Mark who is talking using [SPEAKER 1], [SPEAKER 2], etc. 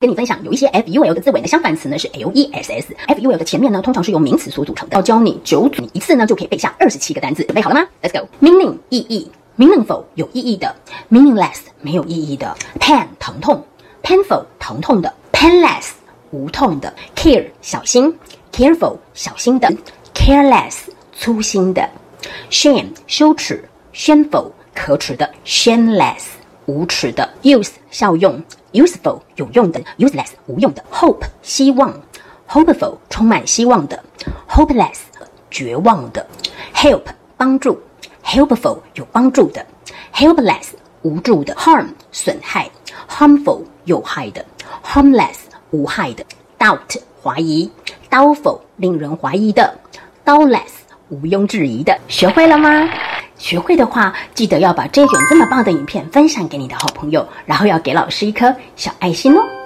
[SPEAKER 1] 跟你分享，有一些 f u l 的字尾的相反词呢是 l e s s。f u l 的前面呢通常是由名词所组成的。要教你九组，一次呢就可以背下二十七个单词。准备好了吗？Let's go。Meaning 意义，meaningful 有意义的，meaningless 没有意义的，pain 疼痛，painful 疼痛的，painless 无痛的，care 小心，careful 小心的，careless 粗心的，shame 羞耻，shameful 可耻的，shameless 无耻的，use 效用。useful 有用的，useless 无用的；hope 希望，hopeful 充满希望的；hopeless 绝望的；help 帮助，helpful 有帮助的；helpless 无助的；harm 损害，harmful 有害的；harmless 无害的；doubt 怀疑；doubtful 令人怀疑的；doubtless 毋庸置疑的。学会了吗？学会的话，记得要把这种这么棒的影片分享给你的好朋友，然后要给老师一颗小爱心哦。